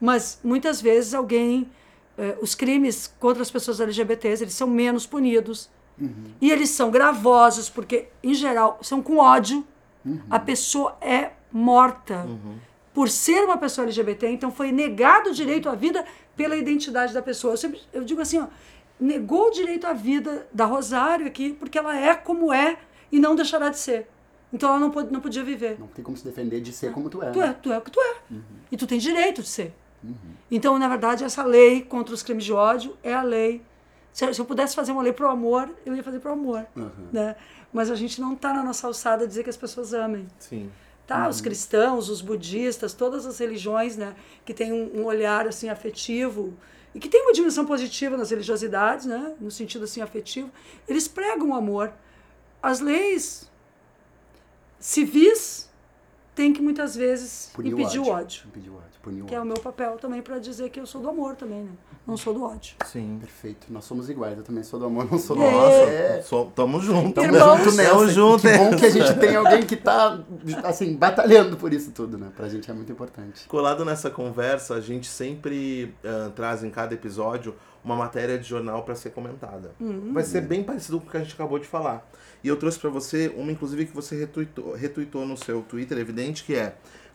Mas muitas vezes alguém. Eh, os crimes contra as pessoas LGBTs eles são menos punidos. Uhum. E eles são gravosos, porque, em geral, são com ódio. Uhum. A pessoa é morta. Uhum por ser uma pessoa LGBT, então foi negado o direito à vida pela identidade da pessoa. Eu, sempre, eu digo assim, ó, negou o direito à vida da Rosário aqui, porque ela é como é e não deixará de ser. Então ela não, pode, não podia viver. Não tem como se defender de ser como tu é. Tu é, né? tu é o que tu é. Uhum. E tu tem direito de ser. Uhum. Então, na verdade, essa lei contra os crimes de ódio é a lei. Se, se eu pudesse fazer uma lei pro amor, eu ia fazer pro amor. Uhum. Né? Mas a gente não está na nossa alçada a dizer que as pessoas amem. Sim tá? Uhum. Os cristãos, os budistas, todas as religiões, né? Que têm um, um, olhar, assim, afetivo e que tem uma dimensão positiva nas religiosidades, né? No sentido, assim, afetivo. Eles pregam o amor. As leis civis têm que, muitas vezes, Punir impedir o ódio. O ódio. Impedir o ódio. Punir que é o meu papel também para dizer que eu sou do amor também, né? Não sou do ódio. Sim. Perfeito. Nós somos iguais. Eu também sou do amor, não sou do ódio. Nossa, é. so, tamo junto. Tamo junto nessa. Tamo junto que bom que a gente tem alguém que tá, assim, batalhando por isso tudo, né? Pra gente é muito importante. Colado nessa conversa, a gente sempre uh, traz em cada episódio uma matéria de jornal para ser comentada. Uhum. Vai ser bem parecido com o que a gente acabou de falar. E eu trouxe para você uma, inclusive, que você retuitou, retuitou no seu Twitter, evidente, que é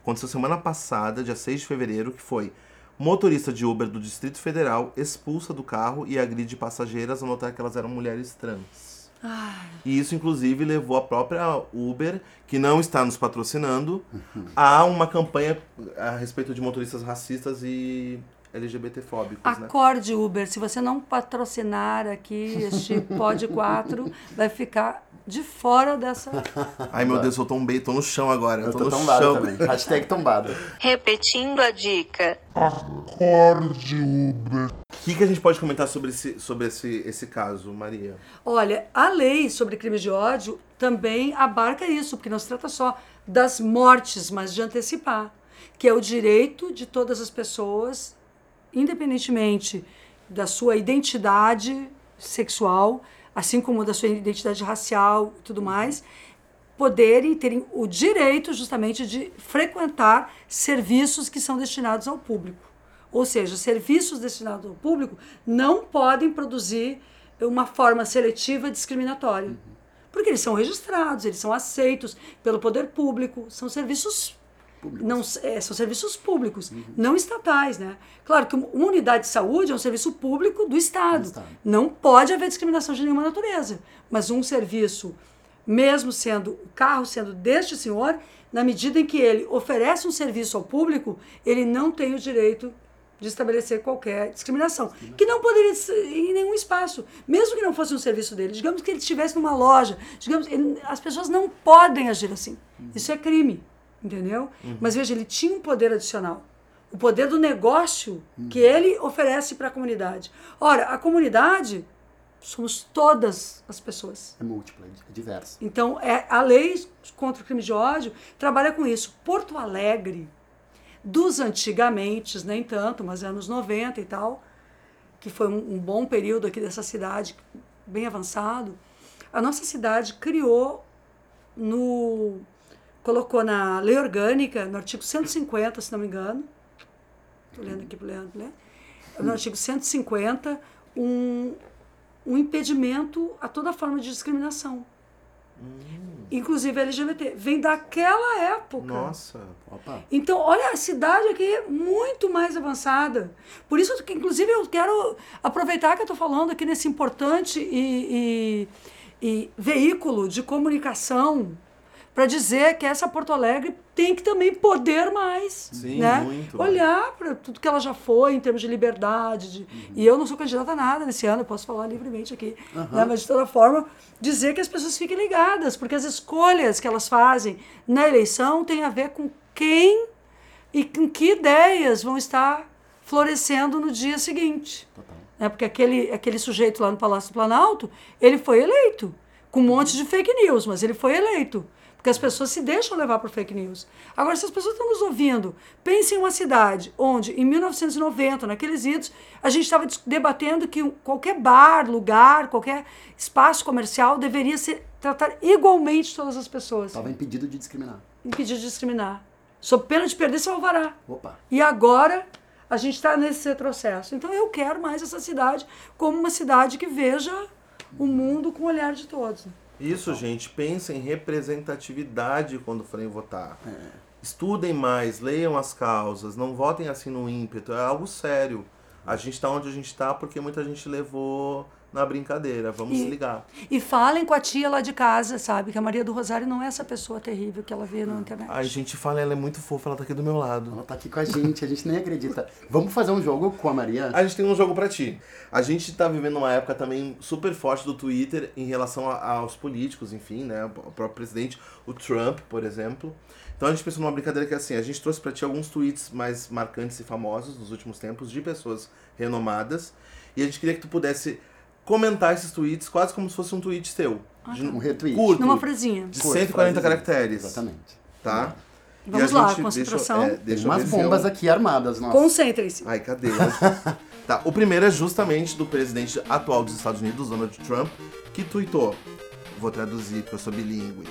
aconteceu semana passada, dia 6 de fevereiro, que foi motorista de Uber do Distrito Federal expulsa do carro e agride passageiras ao notar que elas eram mulheres trans. Ai. E isso, inclusive, levou a própria Uber, que não está nos patrocinando, uhum. a uma campanha a respeito de motoristas racistas e LGBTfóbicos. Né? Acorde, né? Uber. Se você não patrocinar aqui este Pod 4, vai ficar de fora dessa. Ai meu Deus, eu tombei, tô no chão agora. Eu tô, tô no tombado chão. também. Hashtag tombado. Repetindo a dica. Acorde, Uber. O que, que a gente pode comentar sobre, esse, sobre esse, esse caso, Maria? Olha, a lei sobre crimes de ódio também abarca isso, porque não se trata só das mortes, mas de antecipar, que é o direito de todas as pessoas, independentemente da sua identidade sexual, assim como da sua identidade racial e tudo mais, poderem terem o direito justamente de frequentar serviços que são destinados ao público. Ou seja, serviços destinados ao público não podem produzir uma forma seletiva discriminatória. Porque eles são registrados, eles são aceitos pelo poder público, são serviços não é, são serviços públicos, não estatais, né? Claro que uma unidade de saúde é um serviço público do Estado. Estado. Não pode haver discriminação de nenhuma natureza. Mas um serviço, mesmo sendo o carro sendo deste senhor, na medida em que ele oferece um serviço ao público, ele não tem o direito de estabelecer qualquer discriminação, que não poderia ser em nenhum espaço, mesmo que não fosse um serviço dele. Digamos que ele estivesse numa loja, digamos, ele- as pessoas não podem agir assim. Isso é crime, entendeu? Mas veja, ele tinha um poder adicional. O poder do negócio que ele oferece para a comunidade. Ora, a comunidade somos todas as pessoas. É múltipla, é diversa. Então, é, a lei contra o crime de ódio trabalha com isso. Porto Alegre, dos antigamente, nem tanto, mas anos 90 e tal, que foi um, um bom período aqui dessa cidade, bem avançado, a nossa cidade criou no. Colocou na lei orgânica, no artigo 150, se não me engano. Estou lendo aqui para o Leandro, né? No artigo 150, um, um impedimento a toda forma de discriminação. Inclusive LGBT. Vem daquela época. Nossa. Opa. Então, olha, a cidade aqui é muito mais avançada. Por isso que, inclusive, eu quero aproveitar que eu estou falando aqui nesse importante e, e- e veículo de comunicação para dizer que essa Porto Alegre tem que também poder mais. Sim, né? muito. Olhar para tudo que ela já foi em termos de liberdade. de- E eu não sou candidata a nada nesse ano, eu posso falar livremente aqui. né? Mas, de toda forma, dizer que as pessoas fiquem ligadas, porque as escolhas que elas fazem na eleição têm a ver com quem e com que ideias vão estar florescendo no dia seguinte. Né? Porque aquele, aquele sujeito lá no Palácio do Planalto, ele foi eleito, com um monte de fake news, mas ele foi eleito. Porque as pessoas se deixam levar por fake news. Agora, se as pessoas estão nos ouvindo, pense em uma cidade onde, em 1990, naqueles idos, a gente estava debatendo que qualquer bar, lugar, qualquer espaço comercial deveria ser, tratar igualmente todas as pessoas, Estava impedido de discriminar. impedir de discriminar, sob pena de perder seu alvará. Opa. E agora a gente está nesse retrocesso. Então eu quero mais essa cidade como uma cidade que veja o mundo com o olhar de todos. Isso, gente, pensem em representatividade quando forem votar. É. Estudem mais, leiam as causas, não votem assim no ímpeto, é algo sério. A gente está onde a gente está porque muita gente levou na brincadeira, vamos E- ligar. E falem com a tia lá de casa, sabe? Que a Maria do Rosário não é essa pessoa terrível que ela vê na internet. A gente fala, ela é muito fofa, ela tá aqui do meu lado. Ela tá aqui com a gente, a gente nem acredita. Vamos fazer um jogo com a Maria? A gente tem um jogo pra ti. A gente tá vivendo uma época também super forte do Twitter em relação a- aos políticos, enfim, né? O próprio presidente, o Trump, por exemplo. Então a gente pensou numa brincadeira que é assim, a gente trouxe pra ti alguns tweets mais marcantes e famosos dos últimos tempos de pessoas renomadas. E a gente queria que tu pudesse comentar esses tweets quase como se fosse um tweet teu. De Um retweet. curto, Numa frasinha. de Curto, 140 frasezinha. caracteres. Exatamente. Tá? Vamos E a lá, gente- concentração. Deixa, eu- é, Tem deixa eu umas eu- bombas aqui armadas. Concentrem-se. Ai, cadê? tá, o primeiro é justamente do presidente atual dos Estados Unidos, Donald Trump, que tuitou. Vou traduzir porque eu sou bilíngue.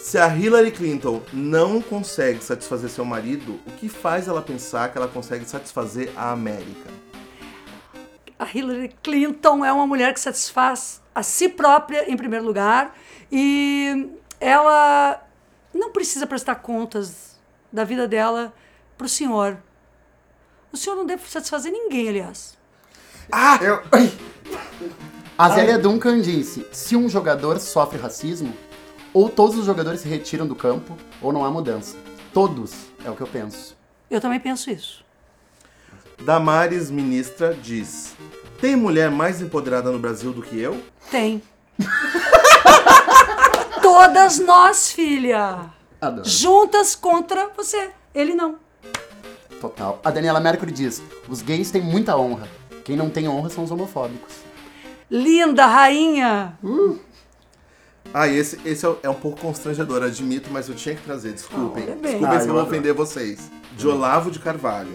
Se a Hillary Clinton não consegue satisfazer seu marido, o que faz ela pensar que ela consegue satisfazer a América? A Hillary Clinton é uma mulher que satisfaz a si própria, em primeiro lugar, e ela não precisa prestar contas da vida dela para o senhor. O senhor não deve satisfazer ninguém, aliás. Ah! Eu... Ai. A Zélia Duncan disse: se um jogador sofre racismo, ou todos os jogadores se retiram do campo, ou não há mudança. Todos, é o que eu penso. Eu também penso isso. Damares, ministra, diz: Tem mulher mais empoderada no Brasil do que eu? Tem. Todas nós, filha. Adoro. Juntas contra você. Ele não. Total. A Daniela Mercury diz: os gays têm muita honra. Quem não tem honra são os homofóbicos. Linda, rainha. Ah, esse, esse é, é um pouco constrangedor, admito, mas eu tinha que trazer, desculpem. Bem. Desculpem Ah, se eu vou ofender vocês. De Olavo de Carvalho.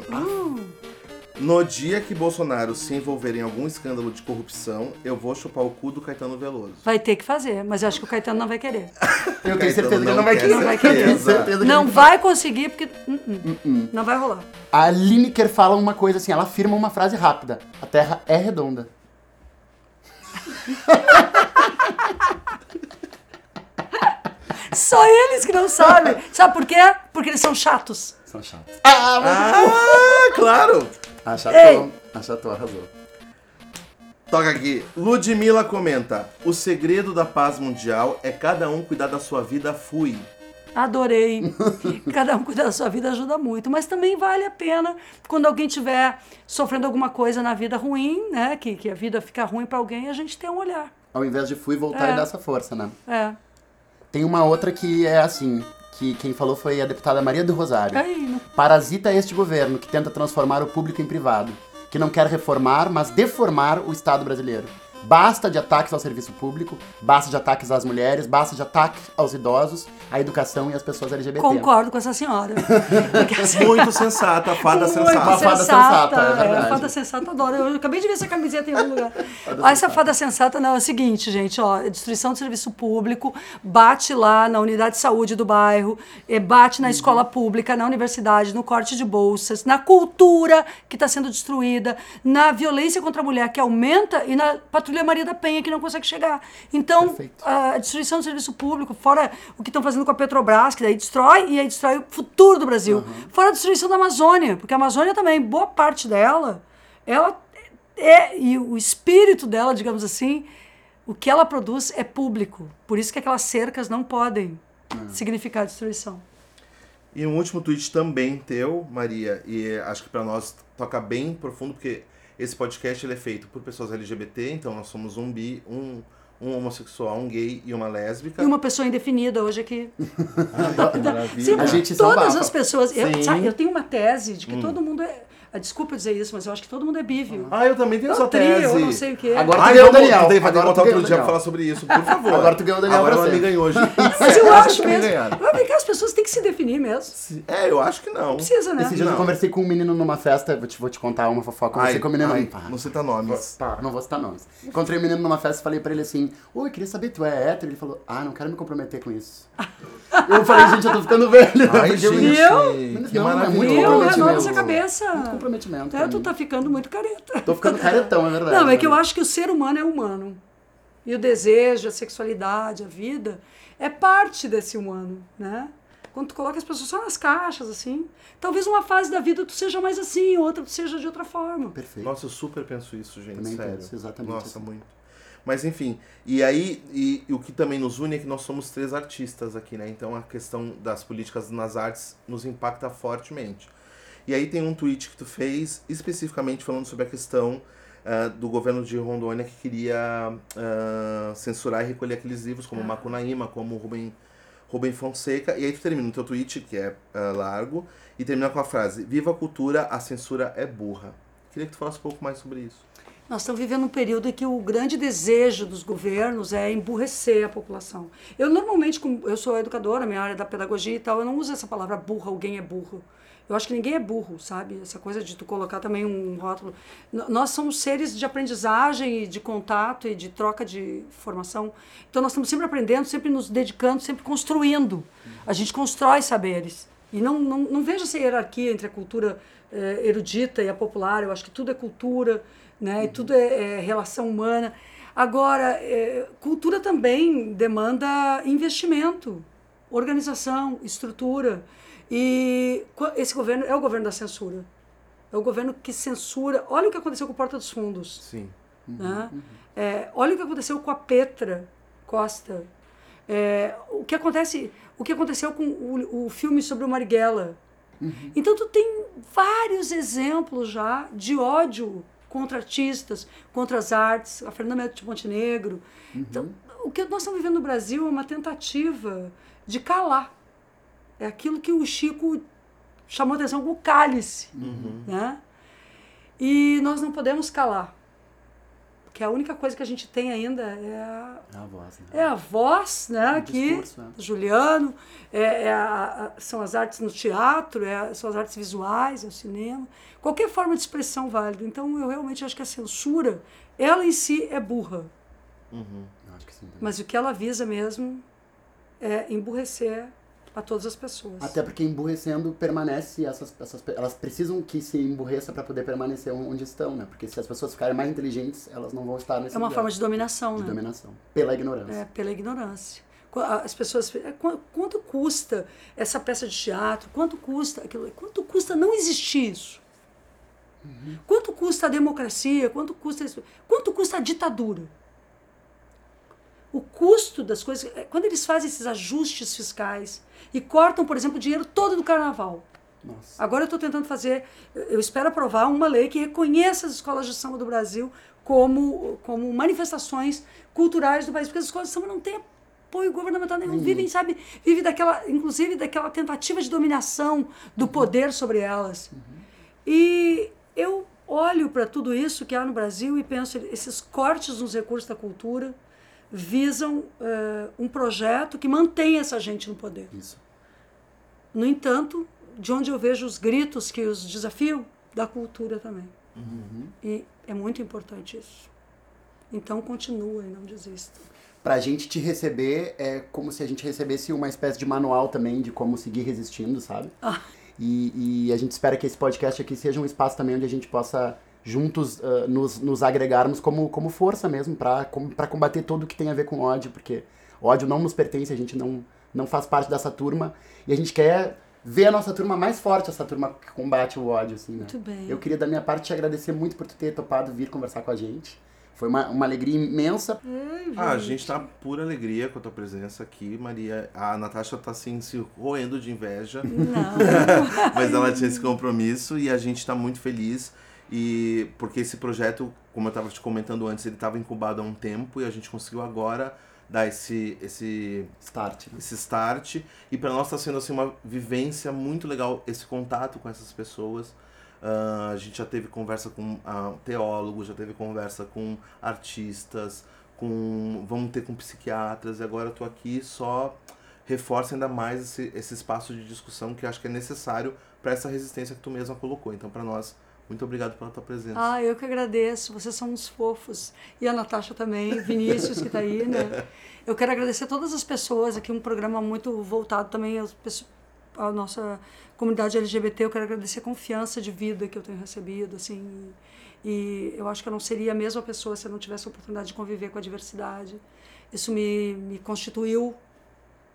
No dia que Bolsonaro se envolver em algum escândalo de corrupção, eu vou chupar o cu do Caetano Veloso. Vai ter que fazer, mas eu acho que o Caetano não vai querer. Eu tenho Caetano certeza que ele não vai quer querer. Não vai querer. Tenho certeza que Não vai conseguir, porque uh-uh, não vai rolar. A Lineker fala uma coisa assim, ela afirma uma frase rápida. A Terra é redonda. Só eles que não sabem. Sabe por quê? Porque eles são chatos. São chatos. Ah, mas... Ah, claro! A Ei. chatou, a arrasou. Toca aqui. Ludmilla comenta: O segredo da paz mundial é cada um cuidar da sua vida, fui. Adorei. Cada um cuidar da sua vida ajuda muito. Mas também vale a pena quando alguém estiver sofrendo alguma coisa na vida ruim, né? Que, que a vida fica ruim pra alguém, a gente ter um olhar. Ao invés de fui voltar É. e dar essa força, né? É. Tem uma outra que é assim, que quem falou foi a deputada Maria do Rosário. Aí, não- Parasita este governo que tenta transformar o público em privado, que não quer reformar, mas deformar o Estado brasileiro. Basta de ataques ao serviço público, basta de ataques às mulheres, basta de ataques aos idosos, à educação e às pessoas LGBT. concordo com essa senhora. Assim, Muito sensata, fada Muito sensata. Uma fada sensata, é é, verdade. fada sensata adoro. Eu acabei de ver essa camiseta em algum lugar. Ah, essa fada sensata não é o seguinte, gente, ó, é destruição do serviço público, bate lá na unidade de saúde do bairro, é, bate na escola pública, na universidade, no corte de bolsas, na cultura que está sendo destruída, na violência contra a mulher que aumenta e na patrulha Maria da Penha que não consegue chegar. Então, Perfeito. a destruição do serviço público, fora o que estão fazendo com a Petrobras, que daí destrói e aí destrói o futuro do Brasil. Fora a destruição da Amazônia, porque a Amazônia também, boa parte dela, ela é, e o espírito dela, digamos assim, o que ela produz é público. Por isso que aquelas cercas não podem significar destruição. E um último tweet também teu, Maria, e acho que pra nós toca bem profundo, porque esse podcast ele é feito por pessoas LGBT, então nós somos um bi, um, um homossexual, um gay e uma lésbica. E uma pessoa indefinida hoje aqui. Maravilha. Sim, A gente todas as pessoas. Eu, sabe, eu tenho uma tese de que todo mundo é. Ah, Desculpa dizer isso, mas eu acho que todo mundo é bi, viu? Ah, eu também tenho É essa trio, tese. eu não sei o que é. Agora- Ai, tu ganhou o Daniel. Vai ter que Agora botar tu outro ganhou o dia pra Daniel. falar sobre isso, por favor. Agora tu ganhou o Daniel Agora pra ela me você. ganhou hoje. Mas eu acho mesmo. ver que as pessoas têm que se definir mesmo. É, eu acho que não. Precisa, né? Esses dias eu Não. conversei com um menino numa festa, vou te, vou te contar uma fofoca, conversei Ai, com um menino... ai, Pá, não cita nomes. pá, não vou citar nomes. Encontrei um menino numa festa e falei pra ele assim, oi, queria saber, tu é hétero? Ele falou, ah, não quero me comprometer com isso. eu falei, gente, eu tô ficando velho. Ai, eu- gente, Menos que não, é muito maravilhoso. Comprometimento. Renova essa cabeça. Comprometimento. É, tu tá ficando muito careta. Tô ficando caretão, é verdade. Não, é que eu né? acho que o ser humano é humano. E o desejo, a sexualidade, a vida, é parte desse humano, né? Quando tu coloca as pessoas só nas caixas, assim, talvez uma fase da vida tu seja mais assim, outra tu seja de outra forma. Perfeito. Nossa, eu super penso isso, gente, Também sério. penso exatamente Nossa, assim. muito. Mas enfim, e aí, e, e o que também nos une é que nós somos três artistas aqui, né? Então a questão das políticas nas artes nos impacta fortemente. E aí tem um tweet que tu fez especificamente falando sobre a questão ah, do governo de Rondônia que queria ah, censurar e recolher aqueles livros como Macunaíma, como Rubem, Rubem Fonseca. E aí tu termina o teu tweet, que é ah, largo, e termina com a frase: Viva a cultura, a censura é burra. Queria que tu falasse um pouco mais sobre isso. Nós estamos vivendo um período em que o grande desejo dos governos é emburrecer a população. Eu normalmente, como eu sou educadora, minha área é da pedagogia e tal, eu não uso essa palavra burra, alguém é burro. Eu acho que ninguém é burro, sabe? Essa coisa de tu colocar também um rótulo. Nós somos seres de aprendizagem e de contato e de troca de formação. Então nós estamos sempre aprendendo, sempre nos dedicando, sempre construindo. A gente constrói saberes. E não, não, não vejo essa hierarquia entre a cultura eh, erudita e a popular. Eu acho que tudo é cultura, né? E tudo é, é relação humana. Agora, eh, cultura também demanda investimento, organização, estrutura. E esse governo é o governo da censura. É o governo que censura. Olha o que aconteceu com o Porta dos Fundos. Sim. Né? É, olha o que aconteceu com a Petra Costa. É, o, que acontece, o que aconteceu com o, o filme sobre o Marighella. Então, tu tem vários exemplos já de ódio contra artistas, contra as artes, a Fernanda de Montenegro. Então, o que nós estamos vivendo no Brasil é uma tentativa de calar. É aquilo que o Chico chamou atenção como cálice. Né? E nós não podemos calar. Porque que a única coisa que a gente tem ainda é a, É a voz, né? é a voz, né? O Aqui, discurso, né? Juliano, é, é a- a- são as artes no teatro, é, são as artes visuais, é o cinema. Qualquer forma de expressão válida. Então, eu realmente acho que a censura, ela em si é burra. Eu acho que sim. também. Mas o que ela visa mesmo é emburrecer a todas as pessoas. Até porque emburrecendo permanece essas, essas elas precisam que se emburreça para poder permanecer onde estão, né? Porque se as pessoas ficarem mais inteligentes, elas não vão estar nesse é uma lugar forma de dominação, de né? dominação pela ignorância. É, pela ignorância. As pessoas. é, qu- Quanto custa essa peça de teatro? Quanto custa aquilo? Quanto custa não existir isso? Quanto custa a democracia? Quanto custa isso? Quanto custa a ditadura? O custo das coisas. é, Quando eles fazem esses ajustes fiscais e cortam, por exemplo, o dinheiro todo do carnaval. Nossa. Agora eu estou tentando fazer, eu espero aprovar uma lei que reconheça as escolas de samba do Brasil como, como manifestações culturais do país, porque as escolas de samba não têm apoio governamental nenhum, vivem, sabe, vivem daquela, inclusive daquela tentativa de dominação do poder sobre elas. E eu olho para tudo isso que há no Brasil e penso, esses cortes nos recursos da cultura visam eh, um projeto que mantém essa gente no poder. Isso. No entanto, de onde eu vejo os gritos que os desafiam, da cultura também. E é muito importante isso. Então, continuem, não desistam. Pra gente te receber é como se a gente recebesse uma espécie de manual também de como seguir resistindo, sabe? Ah. E, e a gente espera que esse podcast aqui seja um espaço também onde a gente possa juntos ah, nos, nos agregarmos como, como força mesmo pra combater tudo que tem a ver com ódio, porque ódio não nos pertence, a gente não, não faz parte dessa turma e a gente quer ver a nossa turma mais forte, essa turma que combate o ódio, assim, né? Muito bem. Eu queria, da minha parte, te agradecer muito por tu ter topado vir conversar com a gente. Foi uma, uma alegria imensa. Ah, a gente tá pura alegria com a tua presença aqui, Maria. A Natasha tá assim se roendo de inveja, Não. mas ela tinha esse compromisso e a gente tá muito feliz. E porque esse projeto, como eu tava te comentando antes, ele tava incubado há um tempo e a gente conseguiu agora dar esse esse Start. né? esse start e para nós está sendo assim uma vivência muito legal esse contato com essas pessoas Ah, a gente já teve conversa com ah, teólogos já teve conversa com artistas com vamos ter com psiquiatras e agora tô aqui só reforça ainda mais esse, esse espaço de discussão que acho que é necessário para essa resistência que tu mesma colocou então para nós muito obrigado pela tua presença Ah, eu que agradeço. Vocês são uns fofos. E a Natasha também, Vinícius, que está aí, né? Eu quero agradecer a todas as pessoas aqui, um programa muito voltado também às pessoas- à nossa comunidade LGBT. Eu quero agradecer a confiança de vida que eu tenho recebido, assim. E eu acho que eu não seria a mesma pessoa se eu não tivesse a oportunidade de conviver com a diversidade. Isso me, me constituiu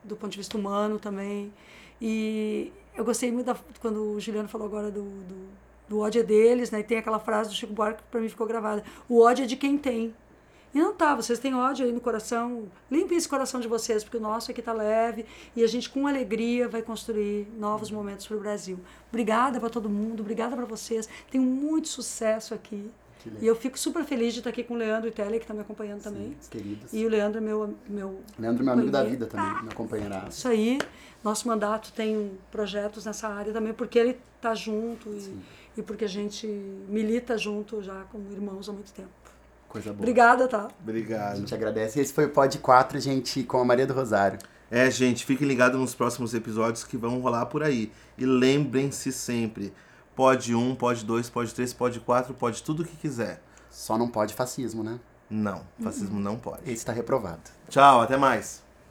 do ponto de vista humano também. E eu gostei muito da, quando o Juliano falou agora do, do, do ódio é deles, né? E tem aquela frase do Chico Buarque que para mim ficou gravada: o ódio é de quem tem. E não tá, vocês têm ódio aí no coração, limpem esse coração de vocês, porque o nosso aqui tá leve e a gente com alegria vai construir novos momentos para o Brasil. Obrigada para todo mundo, obrigada para vocês. Tenho muito sucesso aqui. E eu fico super feliz de estar aqui com o Leandro e Tele, que está me acompanhando também. Sim, queridos. E o Leandro é meu, meu Leandro, meu amigo da vida também, meu companheiraço. Isso aí, nosso mandato tem projetos nessa área também, porque ele está junto e, e porque a gente milita junto já como irmãos há muito tempo. Coisa boa. Obrigada, tá? A obrigado gente agradece. Esse foi o Pod 4, gente, com a Maria do Rosário. É, gente, fiquem ligados nos próximos episódios que vão rolar por aí. E lembrem-se sempre: pode um, pode dois, pode três, pode quatro, pode tudo o que quiser. Só não pode fascismo, né? Não, fascismo não pode. Esse está reprovado. Tchau, até mais.